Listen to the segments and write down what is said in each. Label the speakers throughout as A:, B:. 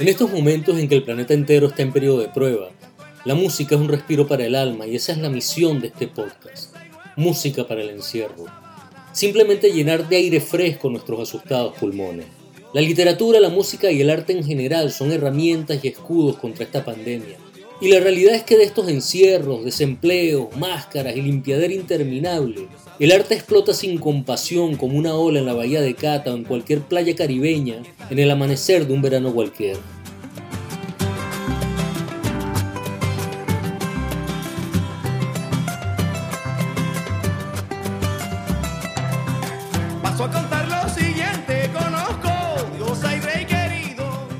A: En estos momentos en que el planeta entero está en periodo de prueba, la música es un respiro para el alma y esa es la misión de este podcast. Música para el encierro. Simplemente llenar de aire fresco nuestros asustados pulmones. La literatura, la música y el arte en general son herramientas y escudos contra esta pandemia. Y la realidad es que de estos encierros, desempleos, máscaras y limpiadera interminable, el arte explota sin compasión como una ola en la bahía de Cata o en cualquier playa caribeña en el amanecer de un verano cualquiera.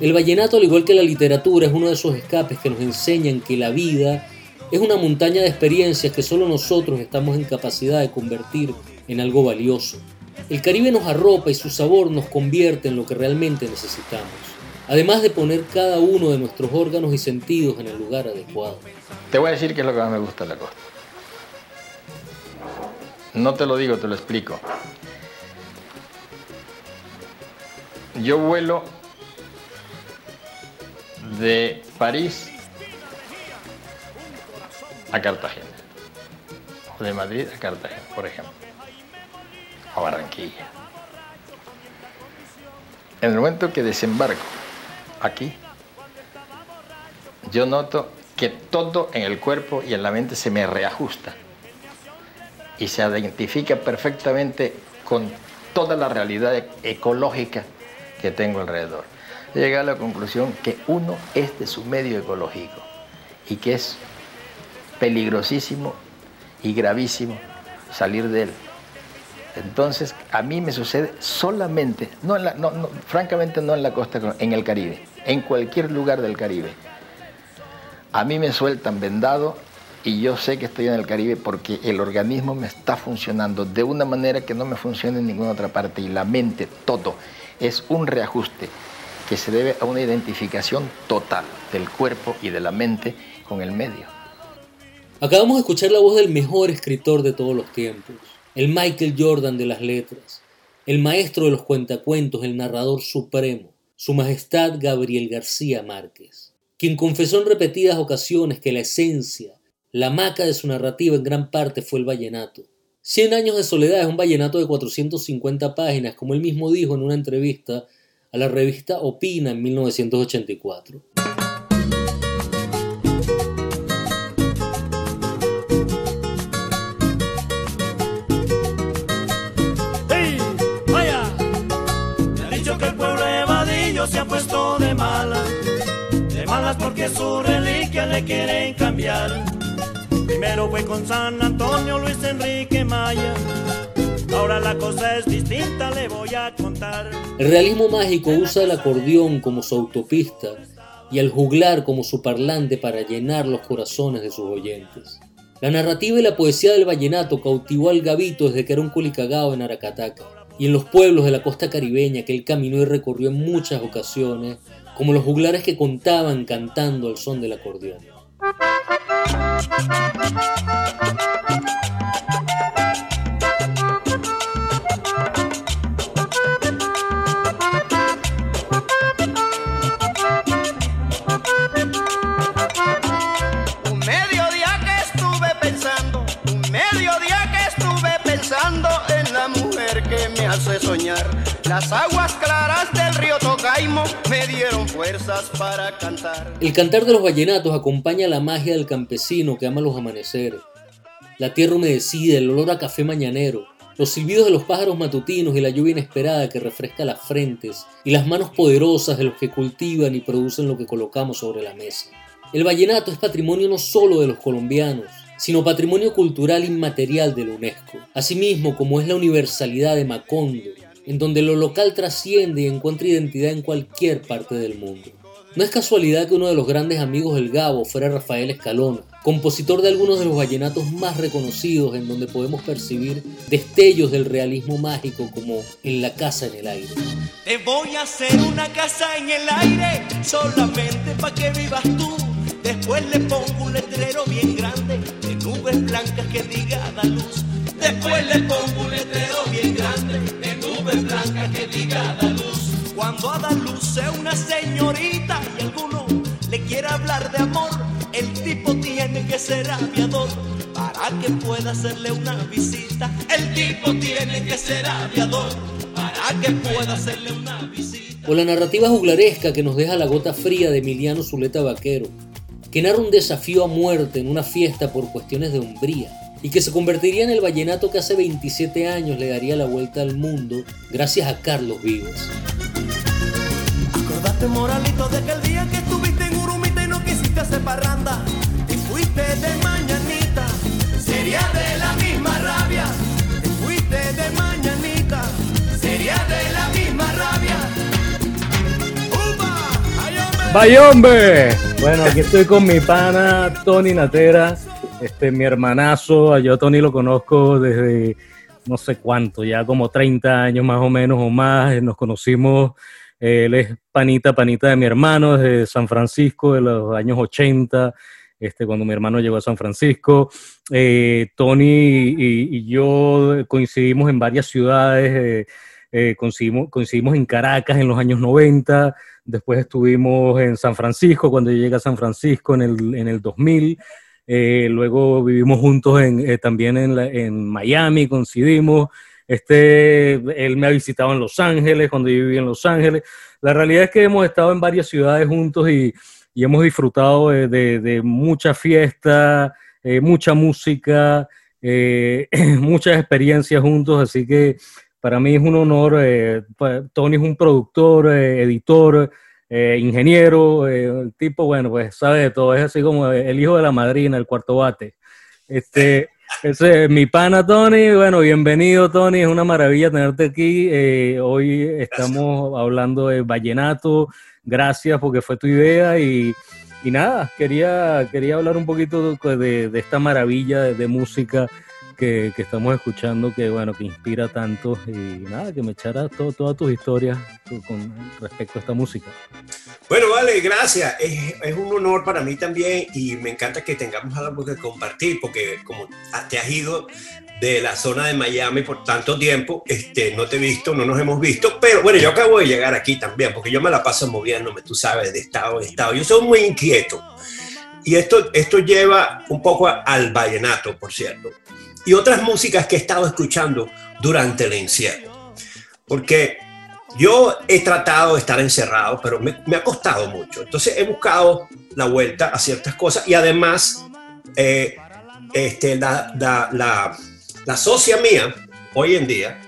A: El vallenato, al igual que la literatura, es uno de esos escapes que nos enseñan que la vida es una montaña de experiencias que solo nosotros estamos en capacidad de convertir en algo valioso. El Caribe nos arropa y su sabor nos convierte en lo que realmente necesitamos, además de poner cada uno de nuestros órganos y sentidos en el lugar adecuado.
B: Te voy a decir qué es lo que más me gusta de la costa. No te lo digo, te lo explico. Yo vuelo de París a Cartagena. O de Madrid a Cartagena, por ejemplo. A Barranquilla. En el momento que desembarco aquí, yo noto que todo en el cuerpo y en la mente se me reajusta y se identifica perfectamente con toda la realidad ecológica que tengo alrededor. Llegué a la conclusión que uno es de su medio ecológico y que es peligrosísimo y gravísimo salir de él. Entonces, a mí me sucede solamente, no en la- no- francamente no en la costa, en el Caribe, en cualquier lugar del Caribe. A mí me sueltan vendado y yo sé que estoy en el Caribe porque el organismo me está funcionando de una manera que no me funciona en ninguna otra parte y la mente, todo, es un reajuste que se debe a una identificación total del cuerpo y de la mente con el medio.
A: Acabamos de escuchar la voz del mejor escritor de todos los tiempos, el Michael Jordan de las letras, el maestro de los cuentacuentos, el narrador supremo, su majestad Gabriel García Márquez, quien confesó en repetidas ocasiones que la esencia, la maca de su narrativa en gran parte fue el vallenato. Cien años de soledad es un vallenato de 450 páginas, como él mismo dijo en una entrevista a la revista Opina en 1984.
C: ¡Ey! ¡Vaya! Me han dicho que el pueblo de Vadillo se ha puesto de malas. De malas porque su reliquia le quieren cambiar. Primero fue con San Antonio Luis Enrique Maya. Ahora la cosa es distinta, le voy a contar.
A: El realismo mágico usa el acordeón como su autopista y al juglar como su parlante para llenar los corazones de sus oyentes. La narrativa y la poesía del vallenato cautivó al gavito desde que era un culicagao en Aracataca y en los pueblos de la costa caribeña que él caminó y recorrió en muchas ocasiones, como los juglares que contaban cantando al son del acordeón. El cantar de los vallenatos acompaña la magia del campesino que ama los amaneceres, la tierra humedecida, el olor a café mañanero, los silbidos de los pájaros matutinos y la lluvia inesperada que refresca las frentes y las manos poderosas de los que cultivan y producen lo que colocamos sobre la mesa. El vallenato es patrimonio no solo de los colombianos, sino patrimonio cultural inmaterial de la UNESCO, asimismo como es la universalidad de Macondo, en donde lo local trasciende y encuentra identidad en cualquier parte del mundo. No es casualidad que uno de los grandes amigos del Gabo fuera Rafael Escalona, compositor de algunos de los vallenatos más reconocidos en donde podemos percibir destellos del realismo mágico como en La Casa en el Aire.
C: Te voy a hacer una casa en el aire, solamente pa' que vivas tú. Después le pongo un letrero bien grande, de nubes blancas que diga da luz. Después le pongo un letrero bien grande, de nubes blancas que diga da luz. Cuando a dar luz una señorita y alguno le quiere hablar de amor, el tipo tiene que ser aviador para que pueda hacerle una visita. El tipo tiene que ser aviador para que pueda hacerle una visita.
D: O la narrativa juglaresca que nos deja la gota fría de Emiliano Zuleta Vaquero, que narra un desafío a muerte en una fiesta por cuestiones de hombría y que se convertiría en el vallenato que hace 27 años le daría la vuelta al mundo gracias a Carlos Vivas.
C: Acordate, moralito, de que el día que estuviste en Urumita y no quisiste hacer parranda y fuiste de mañanita, sería de la misma rabia. Te fuiste de mañanita, sería de la misma rabia. ¡Upa!
A: ¡Vaya Bueno, aquí estoy con mi pana Tony Natera este, mi hermanazo, yo a Tony lo conozco desde no sé cuánto, ya como 30 años más o menos o más, nos conocimos, él es panita, panita de mi hermano desde San Francisco de los años 80, este, cuando mi hermano llegó a San Francisco. Eh, Tony y, yo coincidimos en varias ciudades, eh, eh, coincidimos, en Caracas en los años 90, después estuvimos en San Francisco, cuando yo llegué a San Francisco en el, en el 2000. Eh, luego vivimos juntos en, eh, también en, en, Miami, coincidimos. Este, él me ha visitado en Los Ángeles, cuando yo viví en Los Ángeles. La realidad es que hemos estado en varias ciudades juntos y, y hemos disfrutado de, de, mucha fiesta, eh, mucha música, muchas experiencias juntos, así que para mí es un honor. Tony es un productor, editor, eh, ingeniero, eh, el tipo, bueno, pues sabe de todo, es así como el hijo de la madrina, el cuarto bate. Este, ese es mi pana Tony, bueno, bienvenido Tony, es una maravilla tenerte aquí. Eh, hoy estamos hablando de vallenato, gracias porque fue tu idea y, y nada, quería, quería hablar un poquito de, de esta maravilla de, de música que, estamos escuchando que, bueno, que inspira tanto y nada, que me echara todo, todas tus historias con respecto a esta música.
E: Bueno, vale, gracias. Es, es, un honor para mí también y me encanta que tengamos algo que compartir porque como te has ido de la zona de Miami por tanto tiempo, este, no te he visto, no nos hemos visto, pero bueno, yo acabo de llegar aquí también porque yo me la paso moviéndome, tú sabes, de estado en estado. Yo soy muy inquieto. Y esto, esto lleva un poco al vallenato, por cierto y otras músicas que he estado escuchando durante el encierro. Porque yo he tratado de estar encerrado, pero me, ha costado mucho. Entonces he buscado la vuelta a ciertas cosas y además eh, este, la, la, la, socia mía, hoy en día,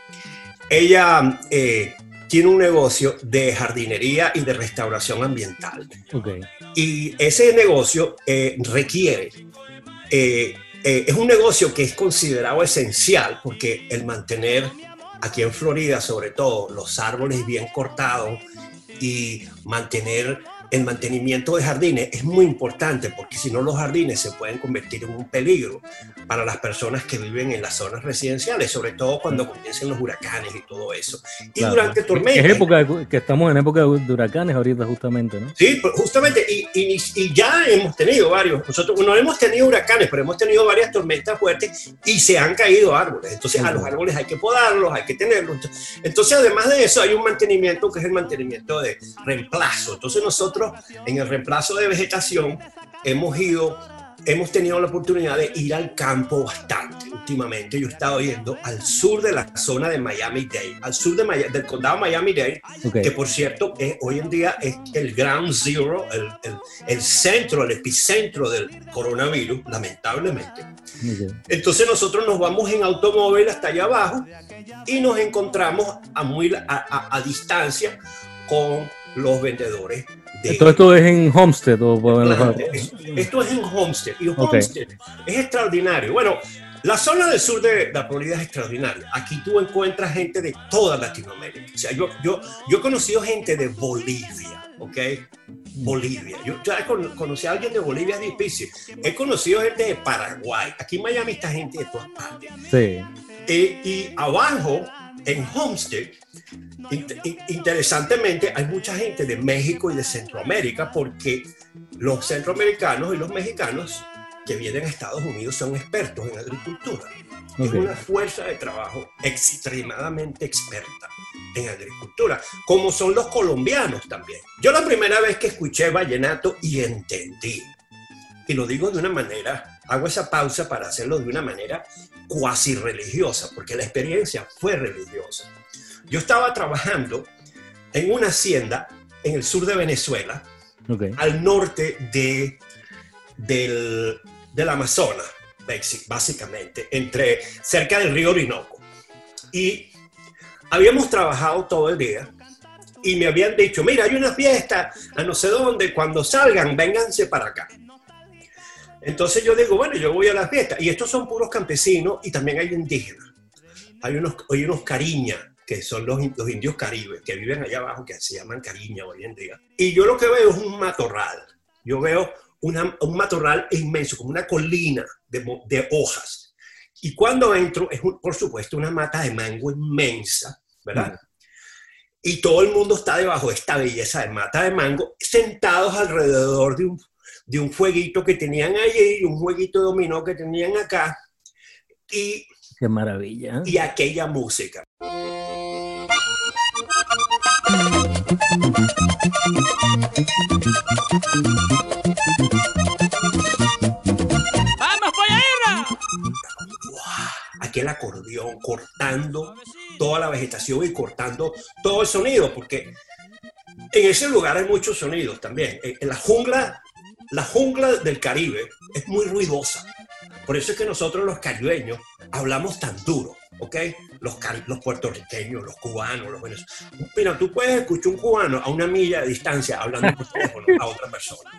E: ella eh, tiene un negocio de jardinería y de restauración ambiental. Y ese negocio eh, requiere eh, es un negocio que es considerado esencial porque el mantener aquí en Florida, sobre todo, los árboles bien cortados y mantener el mantenimiento de jardines es muy importante porque si no los jardines se pueden convertir en un peligro para las personas que viven en las zonas residenciales, sobre todo cuando comiencen los huracanes y todo eso. Y durante tormentas.
A: Es época que estamos en época de huracanes ahorita justamente, ¿no?
E: Sí, justamente, y, y, ya hemos tenido varios, nosotros no hemos tenido huracanes, pero hemos tenido varias tormentas fuertes y se han caído árboles. Entonces a los árboles hay que podarlos, hay que tenerlos. Entonces además de eso hay un mantenimiento que es el mantenimiento de reemplazo. Entonces nosotros en el reemplazo de vegetación hemos ido, hemos tenido la oportunidad de ir al campo bastante últimamente. Yo he estado yendo al sur de la zona de Miami-Dade, al sur de del condado Miami-Dade, que por cierto es, hoy en día es el ground zero, el, el, centro, el epicentro del coronavirus, lamentablemente. Entonces nosotros nos vamos en automóvil hasta allá abajo y nos encontramos a, muy, a, a distancia con los vendedores
A: esto es en Homestead.
E: esto es en Homestead. Y Homestead es extraordinario. Bueno, la zona del sur de la Florida es extraordinaria. Aquí tú encuentras gente de toda Latinoamérica. O sea, yo, yo, yo he conocido gente de Bolivia, ¿ok? Bolivia. Yo ya conocí a alguien de Bolivia, es difícil. He conocido gente de Paraguay. Aquí en Miami está gente de todas partes.
A: Sí.
E: Eh, y abajo, en Homestead, Interesantemente, hay mucha gente de México y de Centroamérica porque los centroamericanos y los mexicanos que vienen a Estados Unidos son expertos en agricultura. Es
A: Ok.
E: una fuerza de trabajo extremadamente experta en agricultura, como son los colombianos también. Yo la primera vez que escuché vallenato y entendí, y lo digo de una manera, hago esa pausa para hacerlo de una manera cuasi religiosa, porque la experiencia fue religiosa. Yo estaba trabajando en una hacienda en el sur de Venezuela, al norte de, del, del Amazonas, básicamente, entre, cerca del río Orinoco. Y habíamos trabajado todo el día y me habían dicho, mira, hay una fiesta a no sé dónde, cuando salgan, vénganse para acá. Entonces yo digo, bueno, yo voy a la fiesta. Y estos son puros campesinos y también hay indígenas. Hay unos, hay unos cariñas, que son los, los indios caribes, que viven allá abajo, que se llaman cariña hoy en día. Y yo lo que veo es un matorral. Yo veo una- un matorral inmenso, como una colina de, de hojas. Y cuando entro, es un- por supuesto una mata de mango inmensa, ¿verdad? Y todo el mundo está debajo de esta belleza de mata de mango, sentados alrededor de un, de un fueguito que tenían allí, y un jueguito de dominó que tenían acá, y,
A: Qué maravilla.
E: y aquella música.
F: ¡Vamos, Pollairra!
E: aquel acordeón cortando toda la vegetación y cortando todo el sonido, porque en ese lugar hay muchos sonidos también. En la jungla, la jungla del Caribe es muy ruidosa. Por eso es que nosotros los caribeños hablamos tan duro, ¿ok? Los, los puertorriqueños, los cubanos, los venezolanos. Mira, tú puedes escuchar un cubano a una milla de distancia hablando por teléfono a otra persona.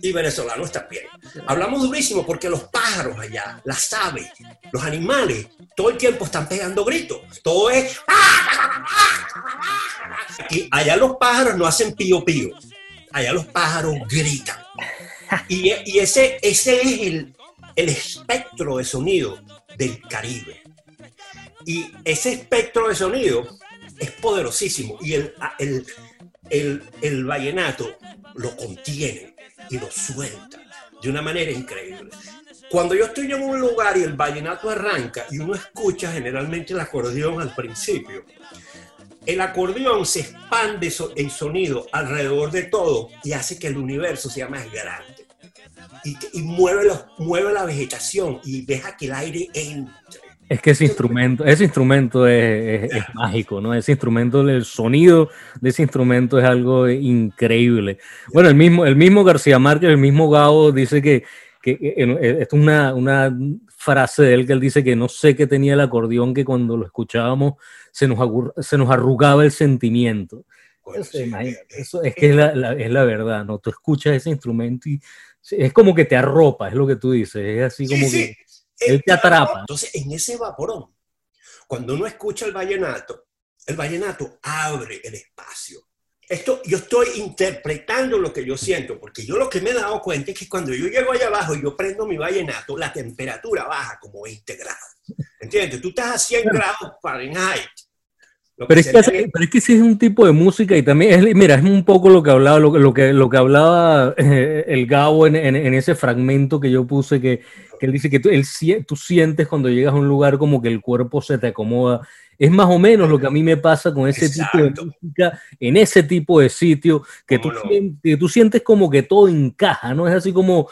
E: Y venezolanos también. Hablamos durísimo porque los pájaros allá, las aves, los animales, todo el tiempo están pegando gritos. Todo es... Y allá los pájaros no hacen pío pío. Allá los pájaros gritan. Y, y ese, ese es el, el espectro de sonido del Caribe. Y ese espectro de sonido es poderosísimo. Y el, el, el, el vallenato lo contiene y lo suelta de una manera increíble. Cuando yo estoy en un lugar y el vallenato arranca y uno escucha generalmente el acordeón al principio, el acordeón se expande en sonido alrededor de todo y hace que el universo sea más grande. Y, y mueve, los- mueve la vegetación y deja que el aire entre.
A: Es que ese instrumento, ese instrumento es, es- es mágico, ¿no? Ese instrumento, el sonido de ese instrumento es algo increíble. Bueno, el mismo, el mismo García Márquez, el mismo Gao dice que, que eh, eh, esto es una, una frase de él que él dice que no sé qué tenía el acordeón que cuando lo escuchábamos se nos, se nos arrugaba el sentimiento.
E: Bueno,
A: Eso,
E: sí,
A: eso es que es la, la- es la verdad, ¿no? Tú escuchas ese instrumento y sí, es como que te arropa, es lo que tú dices, es así
E: Sí,
A: como
E: sí.
A: que él te atrapa.
E: Entonces, en ese vaporón, cuando uno escucha el vallenato, el vallenato abre el espacio. Esto yo estoy interpretando lo que yo siento, porque yo lo que me he dado cuenta es que cuando yo llego allá abajo y yo prendo mi vallenato, la temperatura baja como 20 grados. ¿Entiendes? Tú estás a 100 grados Fahrenheit.
A: Pero es, que, pero es que sí es un tipo de música y también, es, mira, es un poco lo que hablaba, lo, que- lo que, lo que hablaba eh, el Gabo en, en- en ese fragmento que yo puse, que, que él dice que tú, él tú sientes cuando llegas a un lugar como que el cuerpo se te acomoda. Es más o menos lo que a mí me pasa con ese tipo de música, en ese tipo de sitio, que tú,
E: ¿Cómo no?
A: que tú sientes como que todo encaja, ¿no? Es así como,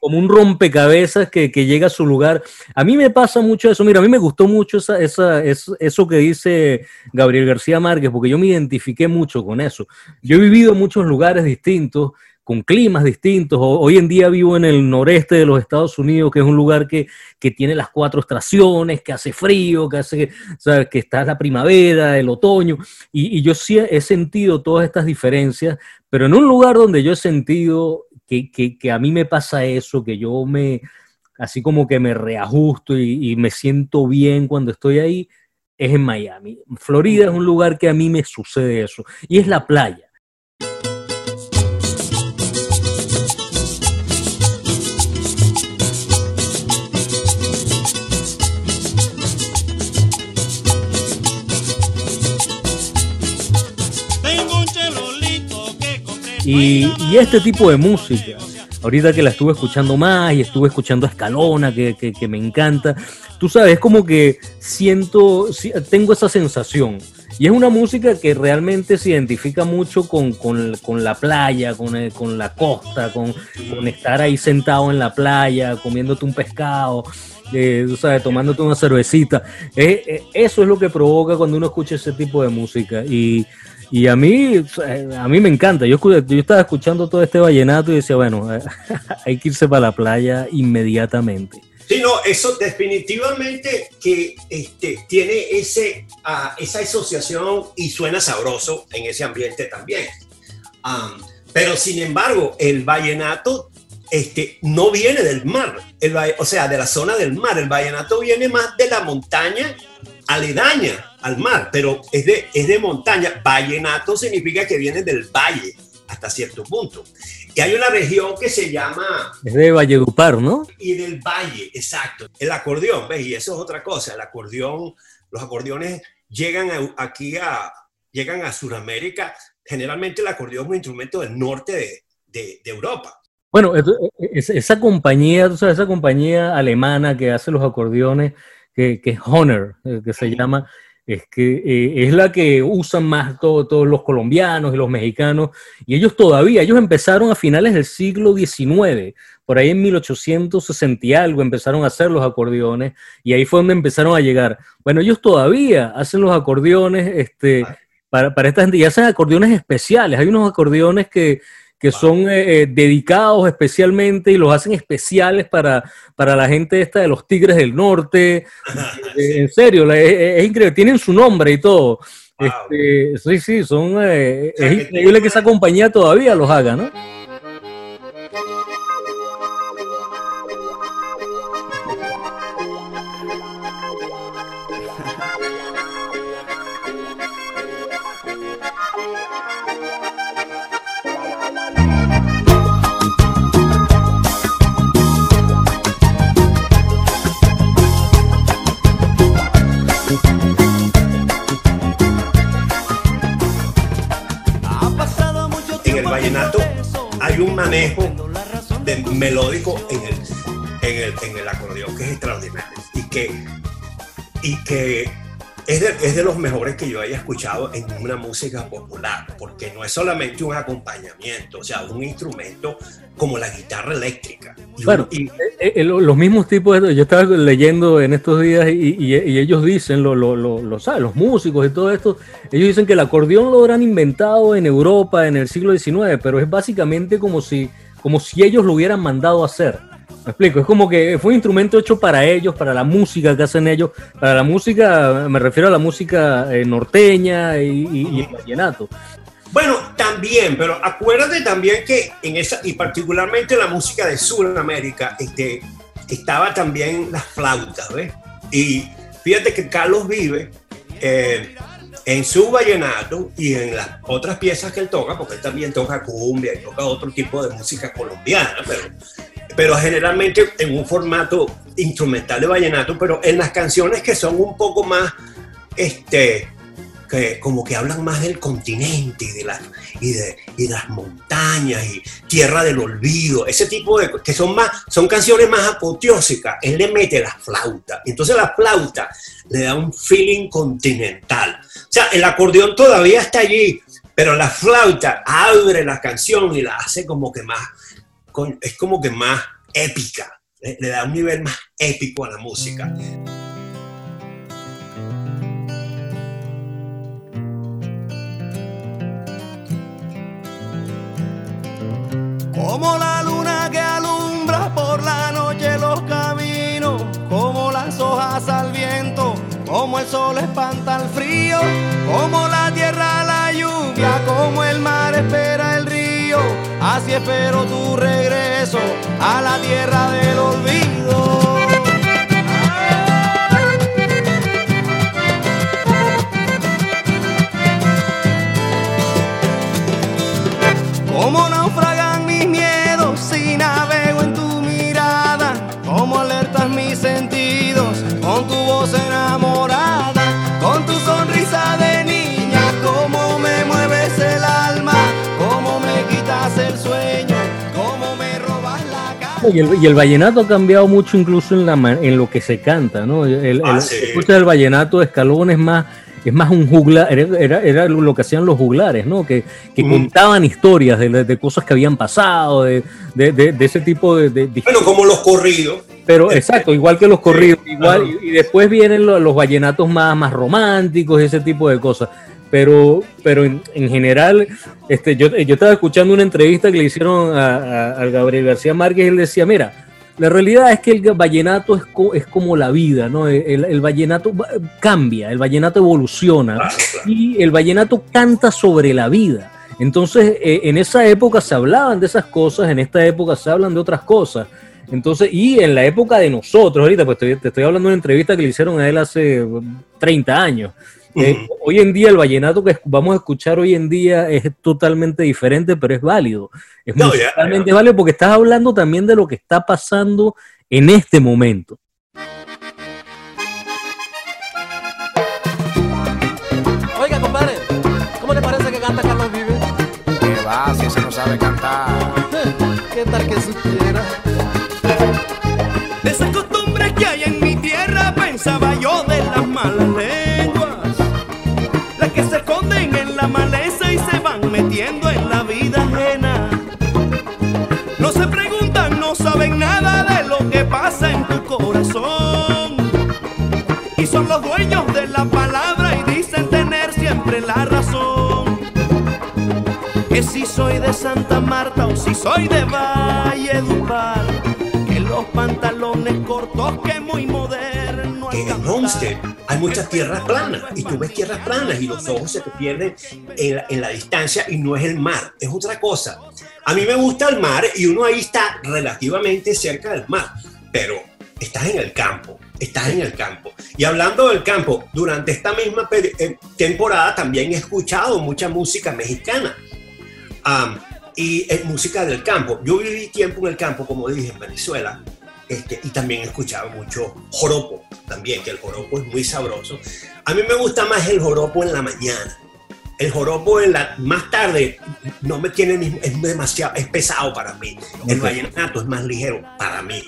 A: como un rompecabezas que, que llega a su lugar. A mí me pasa mucho eso. Mira, a mí me gustó mucho esa, esa, eso, eso que dice Gabriel García Márquez, porque yo me identifiqué mucho con eso. Yo he vivido en muchos lugares distintos, con climas distintos. Hoy en día vivo en el noreste de los Estados Unidos, que es un lugar que, que tiene las cuatro estaciones, que hace frío, que hace, ¿sabes? que está la primavera, el otoño. Y, y yo sí he sentido todas estas diferencias, pero en un lugar donde yo he sentido que, que, que a mí me pasa eso, que yo me, así como que me reajusto y, y me siento bien cuando estoy ahí, es en Miami. Florida es un lugar que a mí me sucede eso, y es la playa. Y, este tipo de música, ahorita que la estuve escuchando más y estuve escuchando a Escalona, que, que- me encanta, tú sabes, es como que siento, si- tengo esa sensación. Y es una música que realmente se identifica mucho con, con- con la playa, con, el- con la costa, con, estar ahí sentado en la playa, comiéndote un pescado, eh, tú sabes, tomándote una cervecita. Eh, eh, eso es lo que provoca cuando uno escucha ese tipo de música. Y, y a mí, sea, a mí me encanta. Yo, yo estaba escuchando todo este vallenato y decía, bueno, hay que irse para la playa inmediatamente.
E: Sí, no, eso definitivamente que este, tiene ese, ah, esa asociación y suena sabroso en ese ambiente también. Am, pero sin embargo, el vallenato este, no viene del mar, el o sea, de la zona del mar. El vallenato viene más de la montaña aledaña al mar, pero es de, es de montaña. Vallenato significa que viene del valle hasta cierto punto. Y hay una región que se llama
A: Es de Valledupar, ¿no?
E: y del valle, exacto. El acordeón, ¿ves? Y eso es otra cosa. El acordeón, los acordeones llegan a- aquí a, llegan a Sudamérica. Generalmente el acordeón es un instrumento del norte de, de- de Europa.
A: Bueno, es- es- esa compañía, tú sabes, esa compañía alemana que hace los acordeones, que, que es Honor, eh, que se llama, es que eh, es la que usan más todo- todos los colombianos y los mexicanos, y ellos todavía, ellos empezaron a finales del siglo XIX, por ahí en 1860 y algo empezaron a hacer los acordeones, y ahí fue donde empezaron a llegar. Bueno, ellos todavía hacen los acordeones, este, para, para esta gente, y hacen acordeones especiales, hay unos acordeones que que son eh, eh, dedicados especialmente y los hacen especiales para, para la gente esta de los Tigres del Norte. Eh, en serio, es, es increíble, tienen su nombre y todo.
E: Wow.
A: Este, sí, sí, son, eh,
E: O sea,
A: es
E: que
A: increíble que esa compañía todavía los haga, ¿no?
E: Melódico en el, en el, en el acordeón que es extraordinario y que, y que es, de, es de los mejores que yo haya escuchado en una música popular, porque no es solamente un acompañamiento, o sea, un instrumento como la guitarra eléctrica. Y un-
A: Bueno,
E: y-
A: Eh, eh, lo- los mismos tipos, de, yo estaba leyendo en estos días y, ellos dicen, lo, lo- lo- los músicos y todo esto, ellos dicen que el acordeón lo habrán inventado en Europa en el siglo XIX, pero es básicamente como si, como si ellos lo hubieran mandado a hacer. Me explico, es como que fue un instrumento hecho para ellos, para la música que hacen ellos, para la música, me refiero a la música eh, norteña y, y- el vallenato.
E: Bueno, también, pero acuérdate también que en esa, y particularmente la música de Sudamérica, este, estaba también las flautas, ¿ves? Y fíjate que Carlos Vive, eh, en su vallenato y en las otras piezas que él toca, porque él también toca cumbia y toca otro tipo de música colombiana, pero, pero generalmente en un formato instrumental de vallenato, pero en las canciones que son un poco más, este, que como que hablan más del continente y de las y de, y las montañas y tierra del olvido, ese tipo de que son más son canciones más apoteósicas. Él le mete la flauta, entonces la flauta le da un feeling continental. O sea, el acordeón todavía está allí, pero la flauta abre la canción y la hace como que más es como que más épica. Le da un nivel más épico a la música.
C: Como la luna que alumbra por la noche los caminos, como las hojas al viento, como el sol espanta el frío, como la tierra la lluvia, como el mar espera el río, así espero tu regreso a la tierra del olvido.
A: Y el, y el vallenato ha cambiado mucho incluso en, la, en lo que se canta, ¿no? El,
E: Ah,
A: el-
E: sí.
A: escucha el vallenato de Escalón es más, es más un juglar, era, era, lo que hacían los juglares, ¿no? Que, que
E: Mm.
A: contaban historias de, de cosas que habían pasado, de, de, ese tipo de...
E: Bueno, como los corridos.
A: pero exacto, igual que los corridos, igual, y, y después vienen lo- los vallenatos más, más románticos, ese tipo de cosas. Pero, pero en, en general, este, yo, yo estaba escuchando una entrevista que le hicieron a, Gabriel García Márquez y él decía, mira, la realidad es que el vallenato es, co- es como la vida, ¿no? El, el vallenato va- cambia, el vallenato evoluciona y el vallenato canta sobre la vida. Entonces, eh, en esa época se hablaban de esas cosas, en esta época se hablan de otras cosas. Entonces, y en la época de nosotros, ahorita, pues te, te estoy hablando de una entrevista que le hicieron a él hace um, 30 años. Eh, hoy en día el vallenato que vamos a escuchar hoy en día es totalmente diferente, pero es válido. Es
E: No, ya.
A: válido porque estás hablando también de lo que está pasando en este momento.
G: Oiga, compadre, ¿cómo le parece que canta Carlos Vives?
H: Que va, si ese no sabe cantar.
G: ¿Qué tal que supiera?
F: De esas costumbres que hay en mi tierra pensaba yo de metiendo en la vida ajena. No se preguntan, no saben nada de lo que pasa en tu corazón. Y son los dueños de la palabra y dicen tener siempre la razón. Que si soy de Santa Marta o si soy de Valledupar, que los pantalones cortos que muy moderno al
E: que en. Homestead hay muchas tierras planas y tú ves tierras planas y los ojos se te pierden en la, en la distancia y no es el mar, es otra cosa. A mí me gusta el mar y uno ahí está relativamente cerca del mar, pero estás en el campo, estás en el campo. Y hablando del campo, durante esta misma eh, temporada también he escuchado mucha música mexicana. Am, y música del campo. Yo viví tiempo en el campo, como dije, en Venezuela, este, y también he escuchado mucho joropo, también, que el joropo es muy sabroso. A mí me gusta más el joropo en la mañana. El joropo en la, más tarde no me tiene es demasiado, es pesado para mí. El vallenato es más ligero para mí.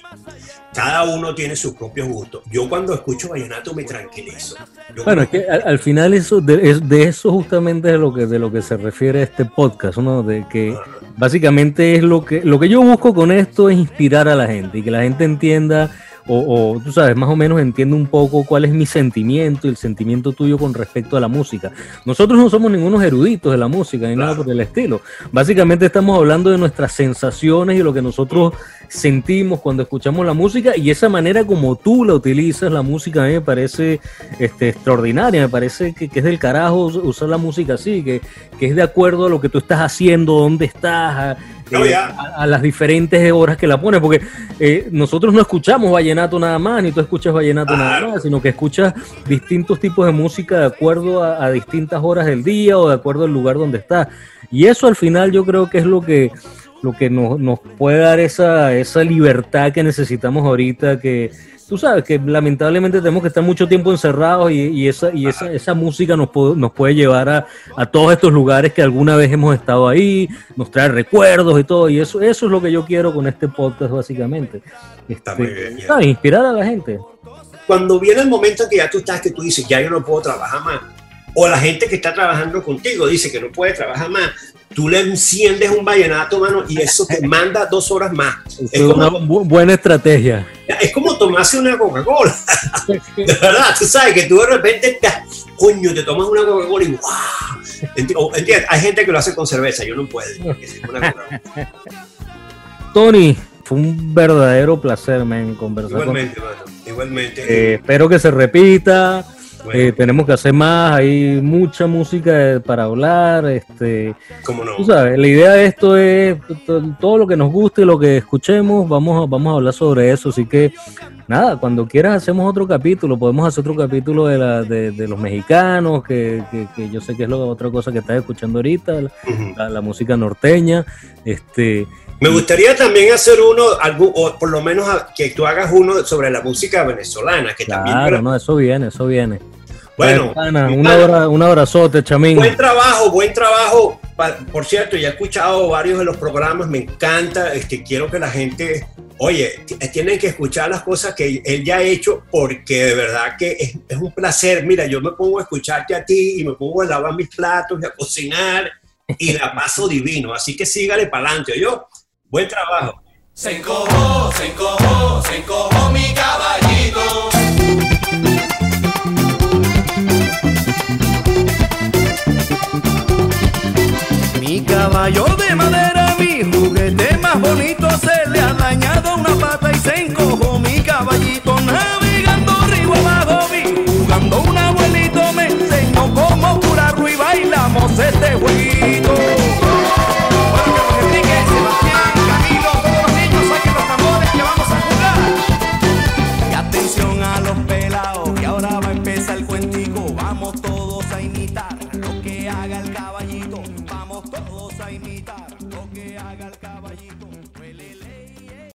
E: Cada uno tiene sus propios gustos. Yo cuando escucho vallenato me tranquilizo. Yo
A: Bueno, es que al, al final eso de, es- de eso justamente es lo que de lo que se refiere este podcast, ¿no? De que básicamente es lo que lo que yo busco con esto es inspirar a la gente y que la gente entienda o, o, tú sabes, más o menos entienda un poco cuál es mi sentimiento y el sentimiento tuyo con respecto a la música. Nosotros no somos ningunos eruditos de la música ni nada por el estilo. Básicamente estamos hablando de nuestras sensaciones y lo que nosotros sentimos cuando escuchamos la música y esa manera como tú la utilizas la música a mí me parece este, extraordinaria, me parece que, que es del carajo us- usar la música así, que, que es de acuerdo a lo que tú estás haciendo, dónde estás, a,
E: No,
A: eh, a- a las diferentes horas que la pones, porque eh, nosotros no escuchamos vallenato nada más, ni tú escuchas vallenato nada más, sino que escuchas distintos tipos de música de acuerdo a, a distintas horas del día o de acuerdo al lugar donde estás. Y eso al final yo creo que es lo que lo que nos, nos puede dar esa, esa libertad que necesitamos ahorita, que tú sabes que lamentablemente tenemos que estar mucho tiempo encerrados y, y esa, y esa, esa música nos puede, nos puede llevar a, a todos estos lugares que alguna vez hemos estado ahí, nos trae recuerdos y todo, y eso, eso es lo que yo quiero con este podcast básicamente.
E: Está
A: Este,
E: muy bien, ya.
A: ¿sabes? Inspirar a la gente.
E: cuando viene el momento en que ya tú estás, que tú dices, ya yo no puedo trabajar más, o la gente que está trabajando contigo dice que no puede trabajar más, tú le enciendes un vallenato, mano, y eso te manda dos horas más. Es
A: Es una bu- buena estrategia.
E: es como tomarse una Coca-Cola. De verdad, tú sabes que tú de repente, te, coño, te tomas una Coca-Cola y o- ¿entiendes? Hay gente que lo hace con cerveza, yo no puedo.
A: Tony, fue un verdadero placer, man, conversar con
E: Igualmente, mano, igualmente.
A: Eh, espero que se repita.
E: Bueno,
A: Eh, tenemos que hacer más. Hay mucha música para hablar. Este,
E: ¿Cómo no?
A: tú sabes, la idea de esto es to- todo lo que nos guste, lo que escuchemos, vamos a, vamos a hablar sobre eso. Así que nada, cuando quieras hacemos otro capítulo. Podemos hacer otro capítulo de, la, de, de los mexicanos, que, que- que yo sé que es la otra cosa que estás escuchando ahorita, la,
E: Ujú.
A: la- la música norteña. Este,
E: Me gustaría también hacer uno, algún, o por lo menos que tú hagas uno sobre la música venezolana, que también.
A: claro, no, eso viene, eso viene.
E: Bueno, mi
A: un,
E: pana,
A: abra- un abrazote, chamín.
E: buen trabajo, buen trabajo. Por cierto, ya he escuchado varios de los programas, me encanta. Este, quiero que la gente oye, t- tienen que escuchar las cosas que él ya ha hecho porque de verdad que es, es un placer. Mira, yo me pongo a escucharte a ti y me pongo a lavar mis platos y a cocinar y la paso divino. Así que sígale para adelante. Yo, buen trabajo.
C: Se encojó, se encojó, se encojó mi caballito. mayor de madera, mi juguete más bonito, se le ha dañado una pata y se encojó mi caballito navegando río abajo, vi jugando un abuelito, me enseñó cómo curarlo y bailamos este jueguito.